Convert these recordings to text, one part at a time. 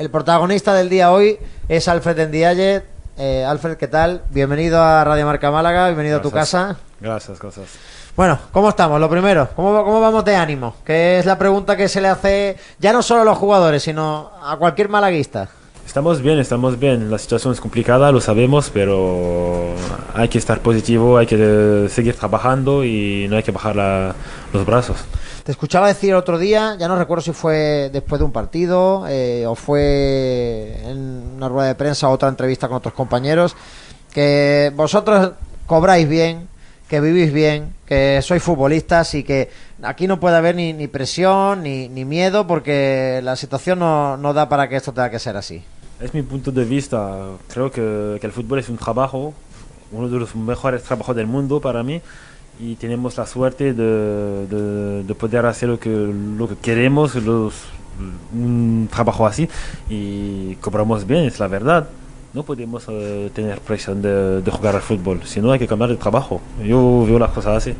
El protagonista del día hoy es Alfred Endiaye. Eh, Alfred, ¿qué tal? Bienvenido a Radio Marca Málaga, bienvenido a tu casa. Gracias, gracias. Bueno, ¿cómo estamos? Lo primero, ¿cómo, ¿cómo vamos de ánimo? Que es la pregunta que se le hace ya no solo a los jugadores, sino a cualquier malaguista. Estamos bien, estamos bien. La situación es complicada, lo sabemos, pero hay que estar positivo, hay que eh, seguir trabajando y no hay que bajar la- los brazos. Te escuchaba decir otro día, ya no recuerdo si fue después de un partido eh, o fue en una rueda de prensa o otra entrevista con otros compañeros, que vosotros cobráis bien, que vivís bien, que sois futbolistas y que aquí no puede haber ni, ni presión ni, miedo porque la situación no da para que esto tenga que ser así. Es mi punto de vista. Creo que, el fútbol es un trabajo, uno de los mejores trabajos del mundo para mí. Y tenemos la suerte de, de- de poder hacer lo que, queremos, los, un trabajo así. Y cobramos bien, es la verdad. No podemos eh, tener presión de, jugar al fútbol, si no hay que cambiar de trabajo. Yo veo las cosas así.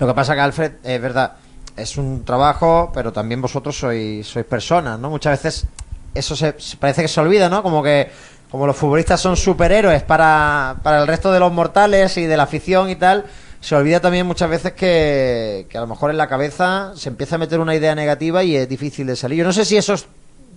Lo que pasa que Alfred, es verdad, es un trabajo, pero también vosotros sois personas, ¿no? Muchas veces eso se, parece que se olvida, ¿no? Como que como los futbolistas son superhéroes para, para el resto de los mortales y de la afición y tal, se olvida también muchas veces que, que a lo mejor en la cabeza se empieza a meter una idea negativa y es difícil de salir. Yo no sé si eso es-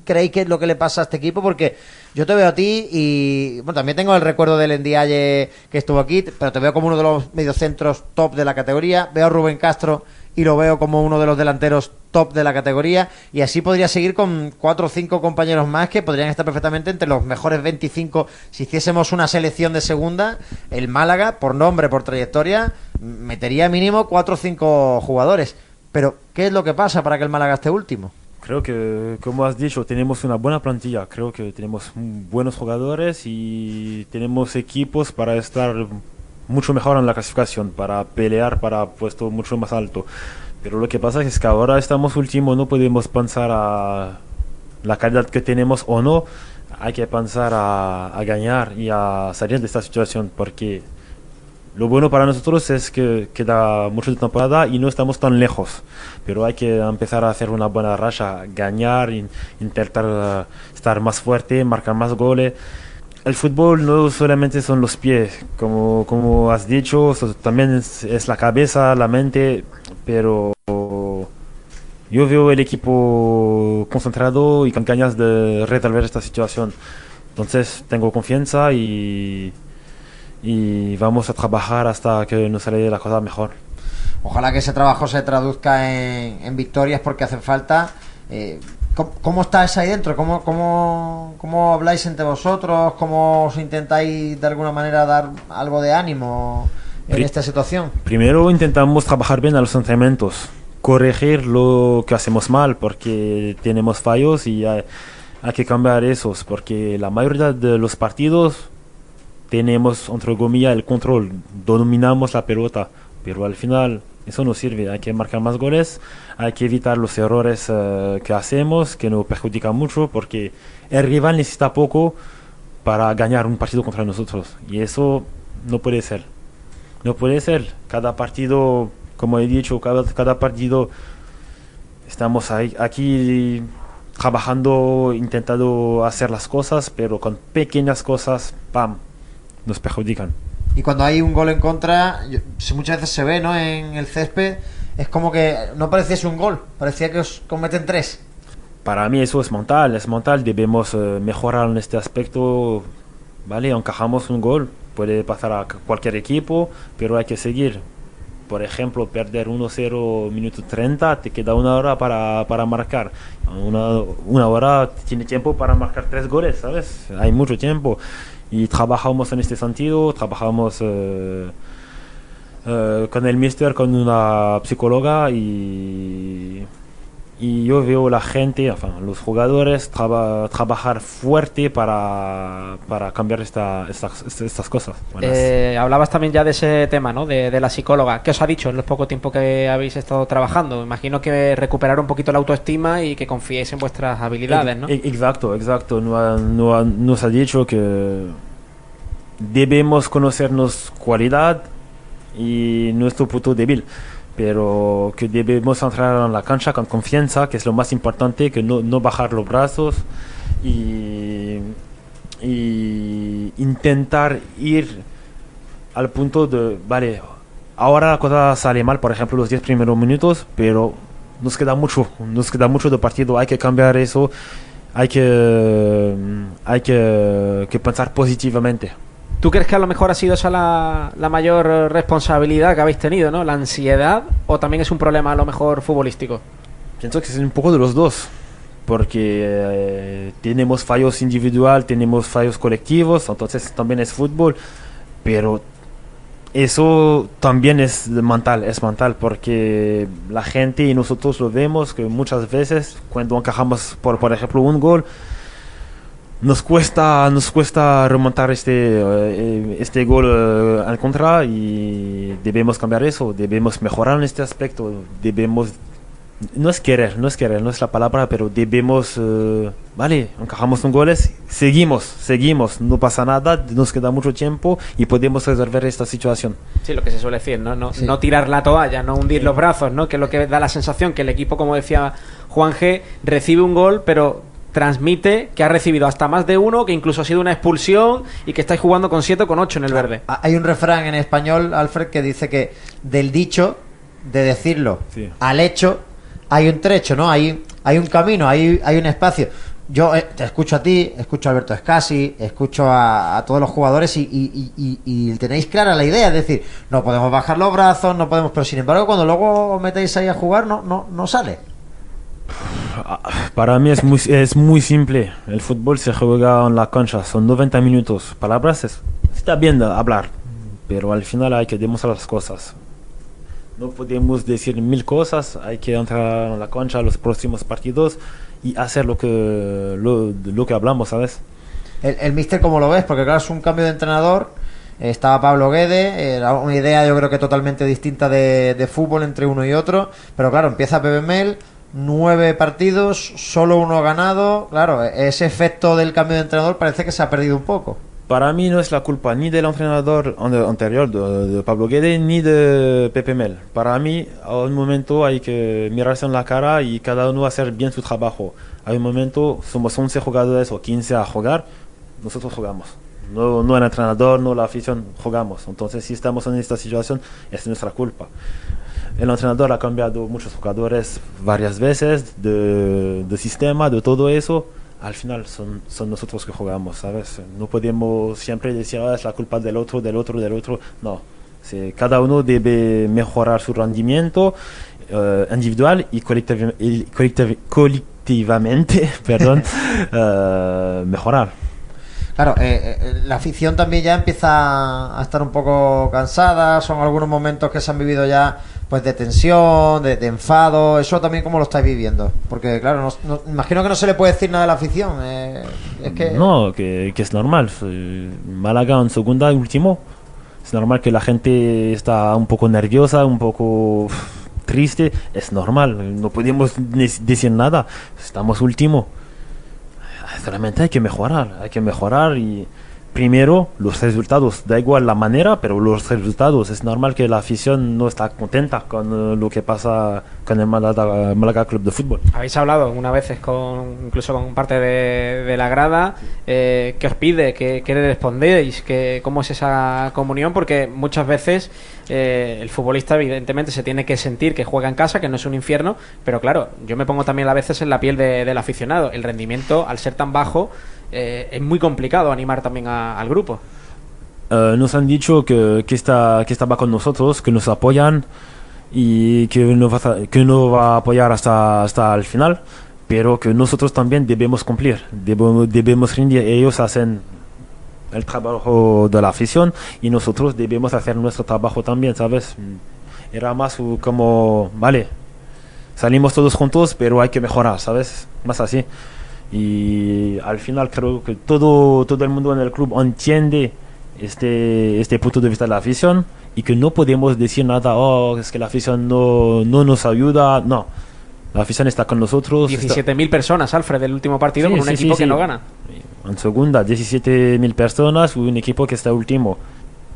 creéis que es lo que le pasa a este equipo porque yo te veo a ti y bueno también tengo el recuerdo del Endiaye que estuvo aquí pero te veo como uno de los mediocentros top de la categoría veo a Rubén Castro y lo veo como uno de los delanteros top de la categoría y así podría seguir con cuatro o cinco compañeros más que podrían estar perfectamente entre los mejores 25 si hiciésemos una selección de segunda el Málaga por nombre por trayectoria metería mínimo cuatro o cinco jugadores pero ¿qué es lo que pasa para que el Málaga esté último? Creo que, como has dicho, tenemos una buena plantilla. Creo que tenemos buenos jugadores y tenemos equipos para estar mucho mejor en la clasificación, para pelear para puesto mucho más alto. Pero lo que pasa es que ahora estamos últimos, no podemos pensar a la calidad que tenemos o no. Hay que pensar a, a ganar y a salir de esta situación porque lo bueno para nosotros es que queda mucho de temporada y no estamos tan lejos, pero hay que empezar a hacer una buena racha, ganar, in- intentar eh, estar más fuerte, marcar más goles. El fútbol no solamente son los pies, como, como has dicho, también es, la cabeza, la mente, pero yo veo el equipo concentrado y con ganas de resolver esta situación. Entonces tengo confianza y, y vamos a trabajar hasta que nos sale la cosa mejor. Ojalá que ese trabajo se traduzca en, en victorias porque hacen falta. Eh, ¿cómo, cómo estáis ahí dentro? ¿Cómo, cómo, ¿Cómo habláis entre vosotros? ¿Cómo os intentáis de alguna manera dar algo de ánimo en Pri- esta situación? Primero intentamos trabajar bien a los entrenamientos, corregir lo que hacemos mal porque tenemos fallos y hay, hay que cambiar esos porque la mayoría de los partidos tenemos entre comillas el control, dominamos la pelota, pero al final eso no sirve, hay que marcar más goles, hay que evitar los errores eh, que hacemos que nos perjudican mucho porque el rival necesita poco para ganar un partido contra nosotros y eso no puede ser. No puede ser. Cada partido, como he dicho, cada, cada partido estamos aquí trabajando, intentando hacer las cosas, pero con pequeñas cosas, ¡pam!, nos perjudican. Y cuando hay un gol en contra, muchas veces se ve ¿no? en el césped, es como que no pareciese un gol, parecía que os cometen tres. Para mí eso es mental, es mental, debemos eh, mejorar en este aspecto, ¿vale? Encajamos un gol, puede pasar a cualquier equipo, pero hay que seguir. Por ejemplo, perder 1-0 minuto 30, te queda una hora para, para marcar. Una, una hora tiene tiempo para marcar tres goles, ¿sabes? Hay mucho tiempo. Y trabajamos en este sentido, trabajamos eh, eh, con el mister, con una psicóloga y, y yo veo la gente, enfin, los jugadores traba- trabajar fuerte para, para cambiar esta, estas, estas cosas. Eh, hablabas también ya de ese tema, ¿no? De, de la psicóloga. ¿Qué os ha dicho en los poco tiempo que habéis estado trabajando? Imagino que recuperar un poquito la autoestima y que confiéis en vuestras habilidades, ¿no? Exacto, exacto. No no nos ha dicho que debemos conocernos cualidad y nuestro punto débil, pero que debemos entrar en la cancha con confianza, que es lo más importante, que no, no bajar los brazos y, intentar ir al punto de, vale, ahora la cosa sale mal, por ejemplo, los 10 primeros minutos, pero nos queda mucho, nos queda mucho de partido, hay que cambiar eso, hay que, hay que pensar positivamente. ¿Tú crees que a lo mejor ha sido esa la, la mayor responsabilidad que habéis tenido, ¿no? ¿La ansiedad o también es un problema a lo mejor futbolístico? Pienso que es un poco de los dos, porque eh, tenemos fallos individual, tenemos fallos colectivos, entonces también es fútbol, pero eso también es mental, es mental, porque la gente y nosotros lo vemos que muchas veces cuando encajamos, por, por ejemplo, un gol, nos cuesta, nos cuesta remontar este, eh, este gol eh, al contra y debemos cambiar eso, debemos mejorar en este aspecto, debemos no es querer, no es querer, no es la palabra, pero debemos, eh, vale, encajamos un goles, seguimos, seguimos, no pasa nada, nos queda mucho tiempo y podemos resolver esta situación. Sí, lo que se suele decir, ¿no? No, Sí. no tirar la toalla, no hundir los brazos, ¿no? Que es lo que da la sensación que el equipo, como decía Juan G, recibe un gol, pero transmite que ha recibido hasta más de uno, que incluso ha sido una expulsión y que estáis jugando con 7 o con 8 en el verde. Ah, Hay un refrán en español, Alfred, que dice que del dicho, de decirlo Sí. al hecho, hay un trecho, ¿no? Hay, hay un camino, hay, hay un espacio. Yo eh, te escucho a ti, escucho a Alberto Escasi, escucho a, a todos los jugadores y, y- y- y- y tenéis clara la idea, es decir, no podemos bajar los brazos, no podemos, pero sin embargo cuando luego os metéis ahí a jugar no, no, no sale. Para mí es muy, es muy simple, el fútbol se juega en la cancha, son 90 minutos, palabras es, está bien hablar, pero al final hay que demostrar las cosas. No podemos decir mil cosas, hay que entrar en la cancha los próximos partidos y hacer lo que, lo, lo que hablamos, ¿sabes? El, el míster, ¿cómo lo ves? Porque claro, es un cambio de entrenador. Estaba Pablo Guede, era una idea yo creo que totalmente distinta de, de fútbol entre uno y otro. Pero claro, empieza Pepe Mel, nueve partidos, solo uno ganado. Claro, ese efecto del cambio de entrenador parece que se ha perdido un poco. Para mí no es la culpa ni del entrenador ante- anterior, de, de Pablo Guede, ni de Pepe Mel. Para mí, a un momento hay que mirarse en la cara y cada uno hacer bien su trabajo. Hay un momento, somos 11 jugadores o 15 a jugar, nosotros jugamos. No, no el entrenador, no la afición, jugamos. Entonces, si estamos en esta situación, es nuestra culpa. El entrenador ha cambiado muchos jugadores varias veces de, de sistema, de todo eso. Al final son, son nosotros que jugamos, ¿sabes? No podemos siempre decir, "Ah, es la culpa del otro, del otro, del otro. No. Sí, cada uno debe mejorar su rendimiento eh, individual y, colectiv- y colectiv- colectivamente, perdón, eh, mejorar. Claro, eh, eh, la afición también ya empieza a estar un poco cansada. Son algunos momentos que se han vivido ya pues de tensión, de, de enfado. Eso también cómo lo estáis viviendo. Porque claro, no- no- imagino que no se le puede decir nada a la afición. eh, es que No, que, que es normal. Málaga en segunda y último. Es normal que la gente está un poco nerviosa, un poco triste. Es normal. No podemos decir nada. Estamos último. Solamente hay que mejorar. Hay que mejorar y primero los resultados. Da igual la manera, pero los resultados. Es normal que la afición no está contenta con eh, lo que pasa con el Málaga, Málaga Club de Fútbol. Habéis hablado una vez con, incluso con parte de, de la grada, eh, ¿qué os pide? ¿Qué, qué le respondéis? ¿Qué, ¿Cómo es esa comunión? Porque muchas veces eh, el futbolista evidentemente se tiene que sentir que juega en casa, que no es un infierno, pero claro, yo me pongo también a veces en la piel de- del aficionado. El rendimiento, al ser tan bajo, eh, es muy complicado animar también al grupo. Eh, nos han dicho que, que, está, que estaba con nosotros, que nos apoyan y que nos va que nos va a apoyar hasta, hasta el final, pero que nosotros también debemos cumplir, debemos, debemos rendir. Ellos hacen el trabajo de la afición y nosotros debemos hacer nuestro trabajo también, ¿sabes? Era más como, vale, salimos todos juntos, pero hay que mejorar, ¿sabes? Más así. Y al final creo que todo, todo el mundo en el club entiende este, este punto de vista de la afición y que no podemos decir nada, oh, es que la afición no, no nos ayuda. No, la afición está con nosotros. está- 17.000 personas, Alfred, del último partido Sí, con un sí, equipo sí, que no gana. En segunda, 17.000 personas, un equipo que está último.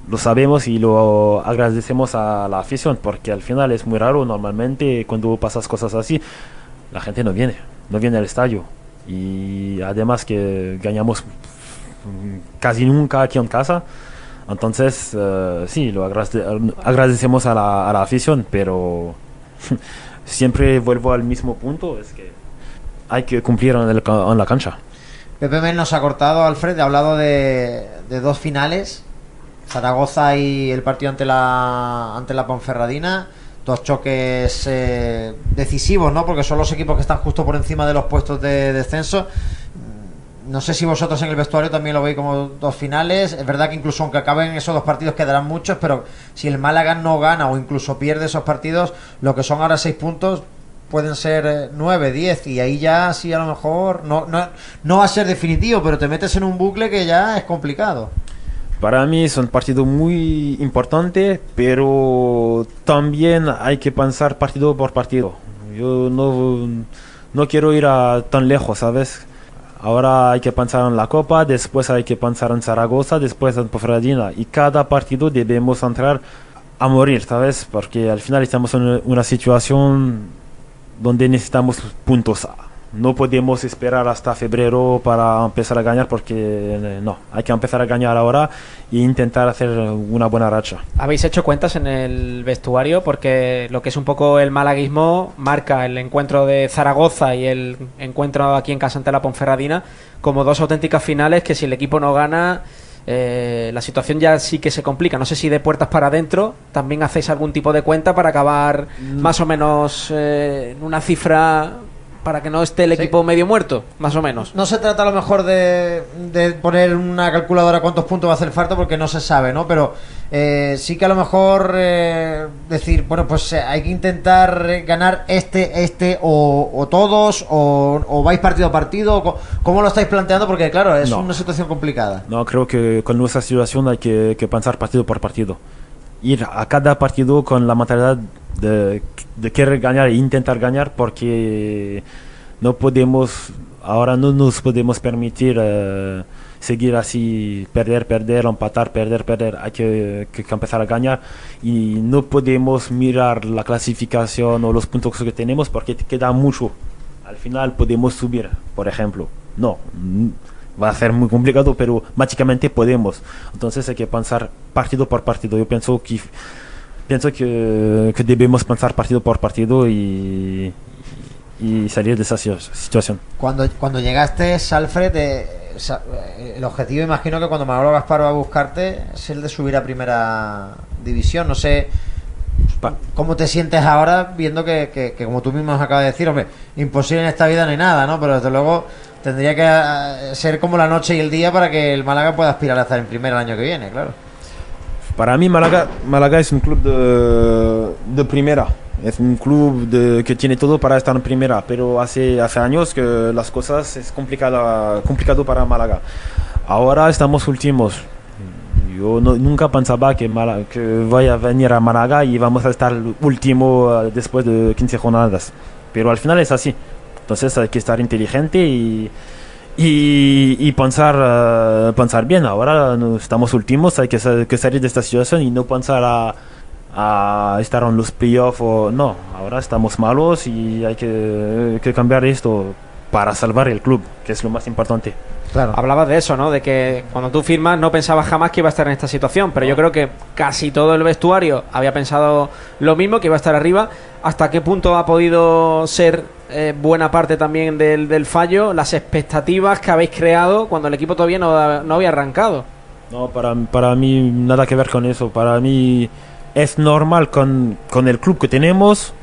Lo sabemos y lo agradecemos a la afición porque al final es muy raro. Normalmente, cuando pasas cosas así, la gente no viene, no viene al estadio. Y además que ganamos casi nunca aquí en casa. Entonces, eh, sí, lo agrade- agradecemos a la, a la afición, pero siempre vuelvo al mismo punto, es que hay que cumplir en, el en la cancha. Pepe Mel nos ha cortado, Alfred, ha hablado de, de dos finales, Zaragoza y el partido ante la ante la Ponferradina, dos choques eh, decisivos, ¿no? Porque son los equipos que están justo por encima de los puestos de descenso. Mm, No sé si vosotros en el vestuario también lo veis como dos finales. Es verdad que incluso aunque acaben esos dos partidos quedarán muchos, pero si el Málaga no gana o incluso pierde esos partidos, lo que son ahora seis puntos pueden ser eh, nueve, diez y ahí ya sí a lo mejor no, no, no va a ser definitivo, pero te metes en un bucle que ya es complicado. Para mí es un partido muy importante, pero también hay que pensar partido por partido. Yo no, no quiero ir a tan lejos, ¿sabes? Ahora hay que pensar en la Copa, después hay que pensar en Zaragoza, después en Ponferradina. Y cada partido debemos entrar a morir, ¿sabes? Porque al final estamos en una situación donde necesitamos puntos. No podemos esperar hasta febrero para empezar a ganar porque eh, no, hay que empezar a ganar ahora e intentar hacer una buena racha. ¿Habéis hecho cuentas en el vestuario? Porque lo que es un poco el malaguismo marca el encuentro de Zaragoza y el encuentro aquí en casa ante la Ponferradina como dos auténticas finales que si el equipo no gana, eh, la situación ya sí que se complica. No sé si de puertas para adentro también hacéis algún tipo de cuenta para acabar más o menos eh, en una cifra para que no esté el Sí. equipo medio muerto, más o menos. No se trata a lo mejor de, de poner una calculadora cuántos puntos va a hacer falta porque no se sabe, ¿no? Pero eh, sí que a lo mejor eh, decir, bueno, pues eh, hay que intentar eh, ganar este, este o, o todos o, o vais partido a partido. ¿Cómo lo estáis planteando? Porque claro, es No. una situación complicada. No, creo que con nuestra situación hay que, que pensar partido por partido. Ir a cada partido con la mentalidad de, de querer ganar e intentar ganar porque no podemos, ahora no nos podemos permitir eh, seguir así, perder, perder, empatar, perder, perder. Hay que, que- que empezar a ganar y no podemos mirar la clasificación o los puntos que tenemos porque te queda mucho. Al final podemos subir, por ejemplo. No, va a ser muy complicado, pero mágicamente podemos. Entonces hay que pensar partido por partido. Yo pienso que pienso que, que debemos pensar partido por partido y, y salir de esa si- situación. Cuando, cuando llegaste, Alfred, eh, eh, el objetivo, imagino que cuando Manolo Gaspar va a buscarte es el de subir a primera división. No sé cómo te sientes ahora viendo que, que- que como tú mismo nos acabas de decir, hombre, imposible en esta vida hay nada, ¿no? Pero desde luego tendría que eh, ser como la noche y el día para que el Málaga pueda aspirar a estar en primera el año que viene, claro. Para mí Málaga, Málaga es un club de, de primera. Es un club que tiene todo para estar en primera, pero hace, hace años que las cosas es complicada, complicado para Málaga. Ahora estamos últimos. Yo no- nunca pensaba que, Málaga- que vaya a venir a Málaga y vamos a estar último eh, después de 15 jornadas. Pero al final es así. Entonces hay que estar inteligente y, y, pensar, eh, pensar bien. Ahora estamos últimos, hay que, sa- que salir de esta situación y no pensar a, a estar en los playoffs o no. Ahora estamos malos y hay que cambiar esto para salvar el club, que es lo más importante. Claro. Hablabas de eso, ¿no? De que cuando tú firmas no pensabas jamás que iba a estar en esta situación, pero yo creo que casi todo el vestuario había pensado lo mismo, que iba a estar arriba. ¿Hasta qué punto ha podido ser eh, buena parte también del, del fallo las expectativas que habéis creado cuando el equipo todavía no, no había arrancado? No, para, para mí nada que ver con eso. Para mí es normal con, con el club que tenemos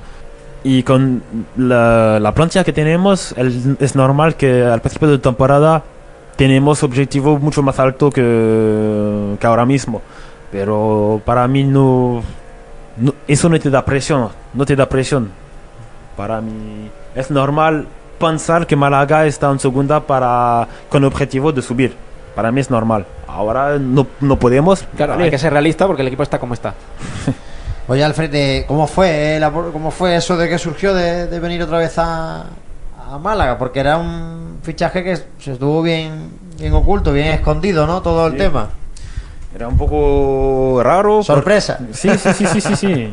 y con la, la plantilla que tenemos. el- es normal que al principio de temporada tenemos objetivos mucho más altos que, que ahora mismo. Pero para mí no, no- eso no te da presión. No te da presión. Para mí es normal pensar que Málaga está en segunda para, con objetivo de subir. Para mí es normal. Ahora no, no podemos. Claro, Vale. hay que ser realista porque el equipo está como está. Oye, Alfred, ¿cómo fue, eh, la- cómo fue eso de que surgió de, de venir otra vez a, a Málaga? Porque era un fichaje que se estuvo bien, bien oculto, bien escondido, ¿no? Todo el Sí. tema. Era un poco raro. Sorpresa. porque- Sí, sí, sí, sí, sí. sí.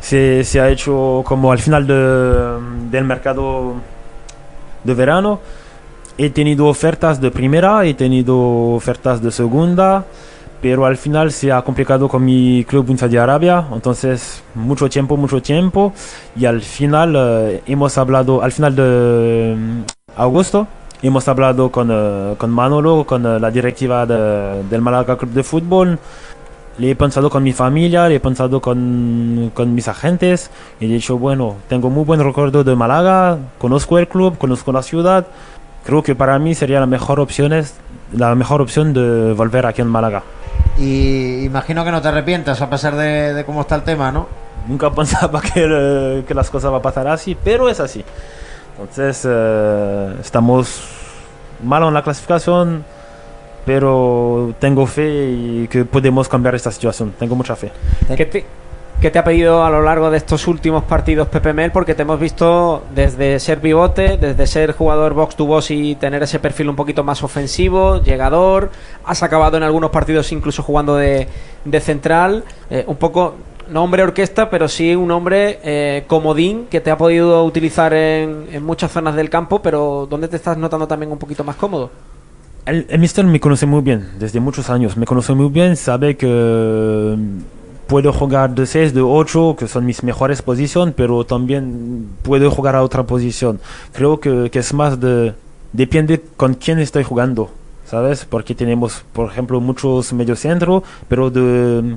Se, se ha hecho como al final de- del mercado de verano. he tenido ofertas de primera, he tenido ofertas de segunda, pero al final se ha complicado con mi club en Saudi Arabia, entonces mucho tiempo, mucho tiempo, y al final eh, hemos hablado, al final de mm, agosto, hemos hablado con, eh, con Manolo, con eh, la directiva de- del Málaga Club de Fútbol, le he pensado con mi familia, le he pensado con, con mis agentes y he dicho, bueno, tengo muy buen recuerdo de Málaga, conozco el club, conozco la ciudad, creo que para mí sería la mejor opción, la mejor opción de volver aquí en Málaga. Y imagino que no te arrepientas a pesar de, de cómo está el tema, ¿no? Nunca pensaba que, eh, que las cosas van a pasar así, pero es así. Entonces, eh, estamos mal en la clasificación, pero tengo fe y que podemos cambiar esta situación. Tengo mucha fe. ¿Qué te, qué te ha pedido a lo largo de estos últimos partidos Pepe Mel? Porque te hemos visto desde ser pivote, desde ser jugador box to box y tener ese perfil un poquito más ofensivo, llegador. Has acabado en algunos partidos incluso jugando de, central. eh, un poco, no hombre orquesta, pero sí un hombre eh, comodín que te ha podido utilizar en, en muchas zonas del campo, pero ¿dónde te estás notando también un poquito más cómodo? El, el mister me conoce muy bien, desde muchos años. Me conoce muy bien, sabe que puedo jugar de 6, de 8, que son mis mejores posiciones, pero también puedo jugar a otra posición. Creo que, es más de... Depende con quién estoy jugando, ¿sabes? Porque tenemos, por ejemplo, muchos mediocentro, pero de...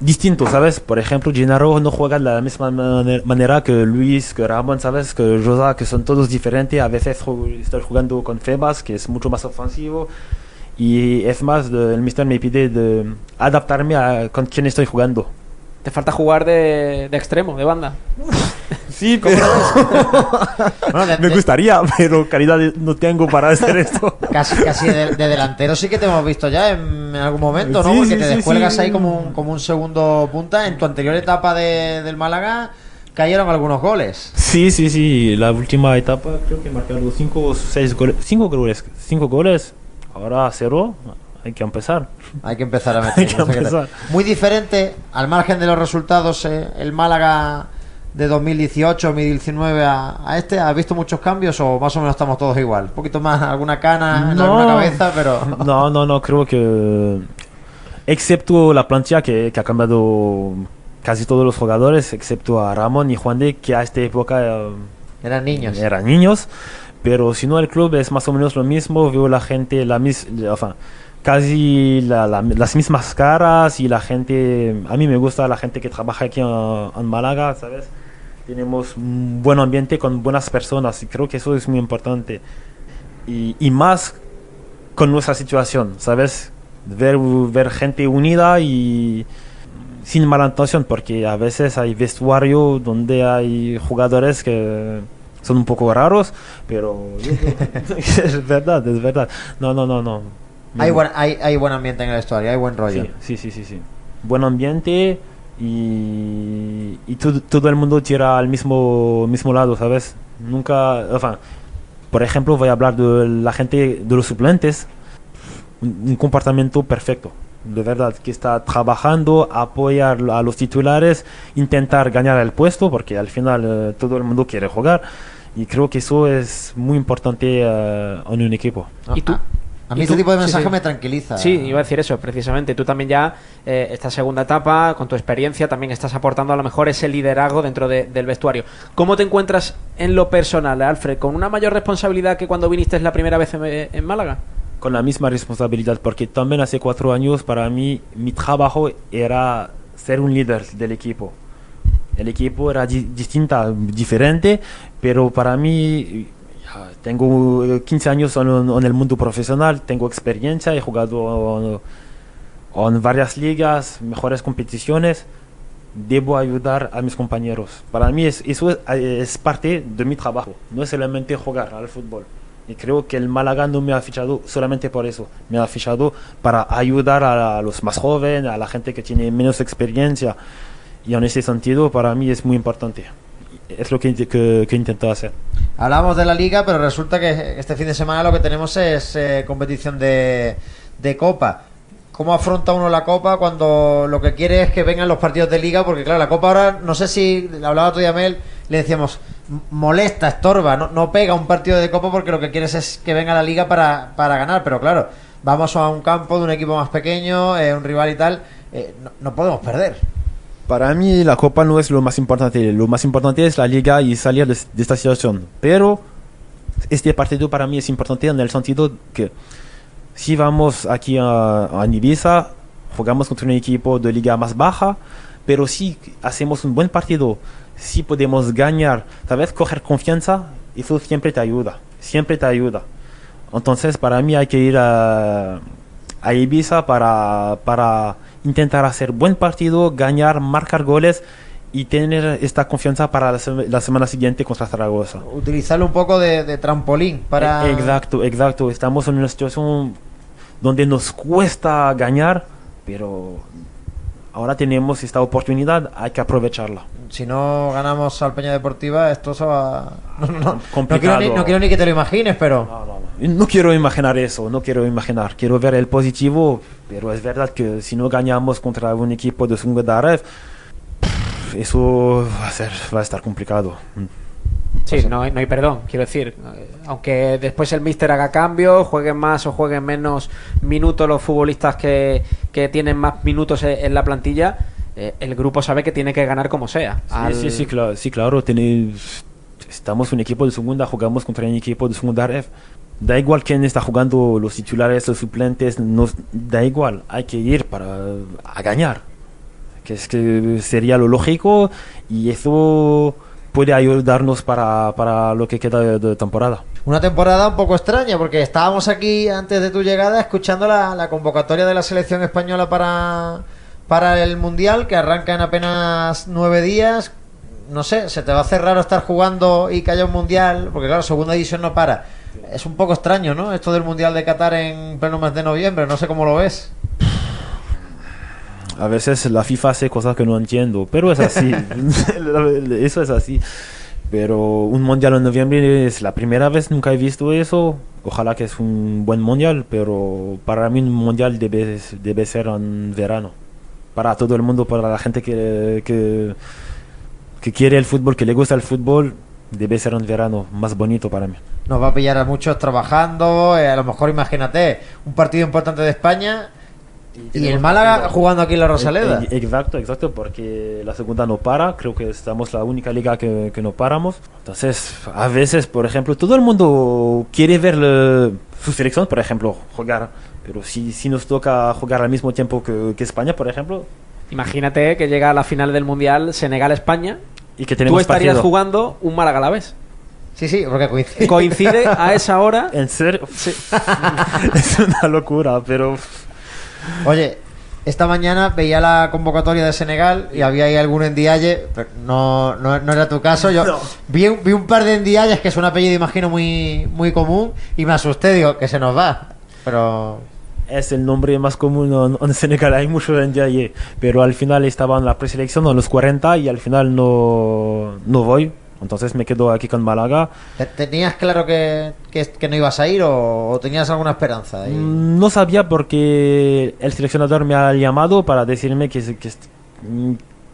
Distintos, ¿sabes? Por ejemplo, Gennaro no juega de la misma maner- manera que Luis, que Ramón, ¿sabes? Que Rosa, que son todos diferentes. A veces estoy jugando con Febas, que es mucho más ofensivo. Y es más, de- el mister me pide de adaptarme a con quién estoy jugando. Te falta jugar de, de extremo, de banda. Sí, pero Bueno, de- me de- gustaría, pero calidad no tengo para hacer esto. Casi, casi de, de delantero sí que te hemos visto ya en, en algún momento, ¿no? Sí, Porque sí, te sí, descuelgas sí. ahí como un, como un segundo punta. En tu anterior etapa de- del Málaga cayeron algunos goles. Sí, sí, sí. La última etapa creo que marcado 5 o 6 goles. 5 goles. 5 goles. Ahora cero. Hay que empezar. Hay que empezar a meter. no sé empezar. Muy diferente, al margen de los resultados, eh, el Málaga de 2018-2019 a, a este. ¿Has visto muchos cambios o más o menos estamos todos igual? Un poquito más, alguna cana en No. alguna cabeza, pero... No, no, no, creo que. Excepto la plantilla que, que ha cambiado casi todos los jugadores, excepto a Ramón y Juan de, que a esta época eh, Eran niños. eran niños. Pero si no, el club es más o menos lo mismo. Veo la gente, la mis, enfin, casi la- la- las mismas caras y la gente. A mí me gusta la gente que trabaja aquí en, en Málaga, ¿sabes? Tenemos un buen ambiente con buenas personas y creo que eso es muy importante. Y, y más con nuestra situación, ¿sabes? Ver, ver gente unida y sin mala intención, porque a veces hay vestuario donde hay jugadores que son un poco raros, pero es verdad, es verdad. No, no, no, no. Hay buen, hay, hay buen ambiente en el vestuario, hay buen rollo. Sí, sí, sí, sí, sí. Buen ambiente y, y todo, todo el mundo tira al mismo, mismo lado, ¿sabes? Nunca, enfin, por ejemplo, voy a hablar de la gente, de los suplentes, un, un comportamiento perfecto, de verdad, que está trabajando, apoyar a los titulares, intentar ganar el puesto, porque al final eh, todo el mundo quiere jugar, y creo que eso es muy importante eh, en un equipo. ¿Y tú? A mí ¿Y este tipo de Sí, mensaje sí. me tranquiliza. Sí, iba a decir eso, precisamente. Tú también ya, eh, esta segunda etapa, con tu experiencia, también estás aportando a lo mejor ese liderazgo dentro de- del vestuario. ¿Cómo te encuentras en lo personal, Alfred? ¿Con una mayor responsabilidad que cuando viniste la primera vez en, en Málaga? con la misma responsabilidad, porque también hace cuatro años para mí mi trabajo era ser un líder del equipo. El equipo era di- distinta, diferente, pero para mí tengo eh, 15 años en, en el mundo profesional, tengo experiencia, he jugado en, varias ligas, mejores competiciones. Debo ayudar a mis compañeros. Para mí es, eso es, es parte de mi trabajo, no es solamente jugar al fútbol. Y creo que el Málaga no me ha fichado solamente por eso. Me ha fichado para ayudar a, los más jóvenes, a la gente que tiene menos experiencia. Y en ese sentido, para mí es muy importante. Es lo que, que, que intento hacer. Hablamos de la liga, pero resulta que este fin de semana lo que tenemos es eh, competición de, de copa. ¿Cómo afronta uno la copa cuando lo que quiere es que vengan los partidos de liga? Porque claro, la copa ahora, no sé si, hablaba tú y Amel, le decíamos, molesta, estorba, no, no pega un partido de copa porque lo que quieres es que venga la liga para, para ganar, pero claro, vamos a un campo de un equipo más pequeño, eh, un rival y tal, eh, no, no podemos perder. Para mí la Copa no es lo más importante, lo más importante es la Liga y salir de, esta situación. Pero este partido para mí es importante en el sentido que si vamos aquí a, Ibiza, jugamos contra un equipo de liga más baja, pero si hacemos un buen partido, si podemos ganar, sabes, coger confianza, eso siempre te ayuda, siempre te ayuda. Entonces para mí hay que ir a, a Ibiza para, para intentar hacer buen partido, ganar, marcar goles y tener esta confianza para la, sema- la semana siguiente contra Zaragoza. Utilizarlo un poco de, de trampolín para... E- Exacto, exacto. Estamos en una situación donde nos cuesta ganar, pero ahora tenemos esta oportunidad, hay que aprovecharla. Si no ganamos al Peña Deportiva, esto se va... No, no, no. No, quiero ni, no quiero ni que te lo imagines, pero... No, quiero imaginar eso, no quiero imaginar. Quiero ver el positivo, pero es verdad que si no ganamos contra un equipo de segunda red, eso va a, ser, va a estar complicado. Sí, no, hay- no hay perdón, quiero decir. eh, Aunque después el míster haga cambios, jueguen más o jueguen menos minutos los futbolistas que, que tienen más minutos e- en la plantilla, eh, el grupo sabe que tiene que ganar como sea. Sí, Al- sí, sí, claro, sí, claro. tiene- estamos un equipo de segunda, jugamos contra un equipo de segunda ref. Da igual quién está jugando, los titulares, los suplentes, nos, da igual, hay que ir para a ganar. Que es que sería lo lógico y eso puede ayudarnos para, para lo que queda de, temporada. Una temporada un poco extraña porque estábamos aquí antes de tu llegada escuchando la, la convocatoria de la selección española para, para el Mundial que arranca en apenas nueve días. No sé, se te va a hacer raro estar jugando y que haya un Mundial porque claro, segunda división no para. Es un poco extraño, ¿no? Esto del Mundial de Qatar en pleno mes de noviembre, no sé cómo lo ves. A veces la FIFA hace cosas que no entiendo, pero es así. eso es así. Pero un mundial en noviembre es la primera vez, nunca he visto eso. Ojalá que es un buen mundial, pero para mí un mundial debe, debe ser en verano. Para todo el mundo, para la gente que, que, que quiere el fútbol, que le gusta el fútbol, debe ser en verano, más bonito para mí. Nos va a pillar a muchos trabajando, eh, a lo mejor imagínate, un partido importante de España y el Málaga jugando aquí en la Rosaleda. E- Exacto, exacto, porque la segunda no para, creo que estamos la única liga que, que no paramos. Entonces, a veces, por ejemplo, todo el mundo quiere ver le- su selección, por ejemplo, jugar, pero si, si nos toca jugar al mismo tiempo que, que España, por ejemplo, Imagínate que llega a la final del Mundial Senegal-España, y que tú tenemos estarías partido. jugando un Málaga a la vez. Sí, sí, porque coincide. Coincide a esa hora. En serio, es una locura, pero Oye, esta mañana veía la convocatoria de Senegal y había ahí algún endialle, pero no, no, no era tu caso. Yo No. vi, un- vi un par de endialles que es un apellido, imagino, muy, muy común y me asusté, digo, que se nos va. Pero es el nombre más común en, en Senegal, hay mucho en Ndiaye, pero al final estaba en la preselección en los 40 y al final no, no voy, entonces me quedo aquí con Málaga. ¿te- ¿tenías claro que, que, que no ibas a ir o, o tenías alguna esperanza? ahí? Mm, No sabía porque el seleccionador me ha llamado para decirme que, que,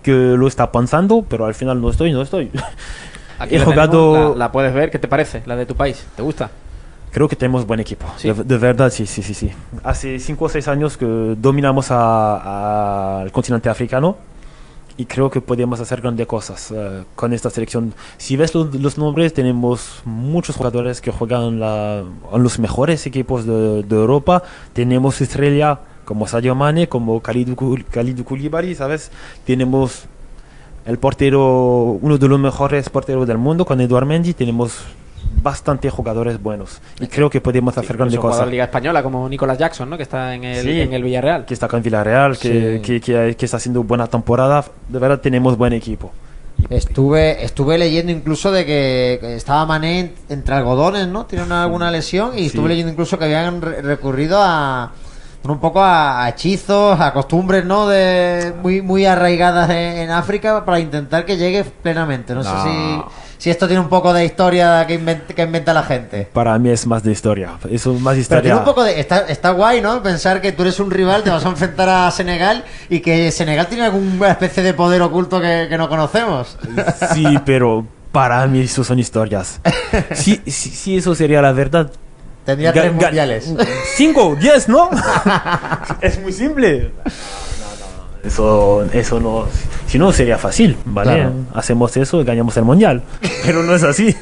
que lo está pensando, pero al final no estoy, no estoy. Aquí He jugado- La, la puedes ver, ¿qué te parece? La de tu país, ¿te gusta? Creo que tenemos buen equipo, Sí. de, de verdad, sí, sí, sí, sí. Hace 5 o 6 años que dominamos a- al continente africano y creo que podemos hacer grandes cosas eh, con esta selección. Si ves los, nombres, tenemos muchos jugadores que juegan en, los mejores equipos de, Europa. Tenemos estrella como Sadio Mane, como Kalidou, Koul- Kalidou Koulibaly, ¿sabes? Tenemos el portero, uno de los mejores porteros del mundo, con Eduard Mendy. Tenemos bastantes jugadores buenos y creo que podemos hacer grandes Incluso jugador cosas. de Liga Española como Nicolás Jackson, ¿no? Que está en el, Sí. en el Villarreal. Que está con Villarreal, que, Sí. que, que- que está haciendo buena temporada. De verdad tenemos buen equipo. Estuve, estuve leyendo incluso de que estaba Mané en- entre algodones, ¿no? Tiene una- alguna lesión y Sí. estuve leyendo incluso que habían re- recurrido a un poco a, hechizos, a costumbres, ¿no? De muy muy arraigadas en, en África para intentar que llegue plenamente. No, sé No. si, si esto tiene un poco de historia que inventa, que inventa la gente. Para mí es más de historia. Es más Pero historia. tiene un poco de. Está, está guay, ¿no? Pensar que tú eres un rival, te vas a enfrentar a Senegal y que Senegal tiene alguna especie de poder oculto que, que no conocemos. Sí, pero Para mí eso son historias. si, si, si eso sería la verdad, Tendría tres mundiales. Cinco, diez, ¿no? es muy simple. Eso, eso no. Si no, sería fácil, ¿vale? Claro. Hacemos eso y ganamos el mundial. Pero no es así.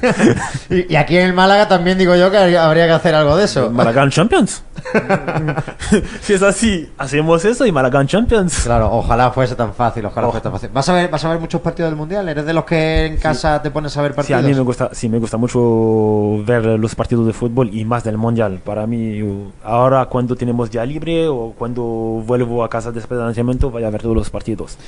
Y, y aquí en el Málaga también digo yo que habría que hacer algo de eso. Malagan Champions. si es así, hacemos eso y Malagan Champions. Claro, ojalá fuese tan fácil, ojalá fuese tan fácil. ¿Vas a ver, vas a ver muchos partidos del mundial? ¿Eres de los que en casa te pones a ver Sí, partidos? a mí me gusta, sí, me gusta mucho ver los partidos de fútbol y más del mundial. Para mí, ahora cuando tenemos día libre o cuando vuelvo a casa después del lanzamiento, voy ver todos los partidos.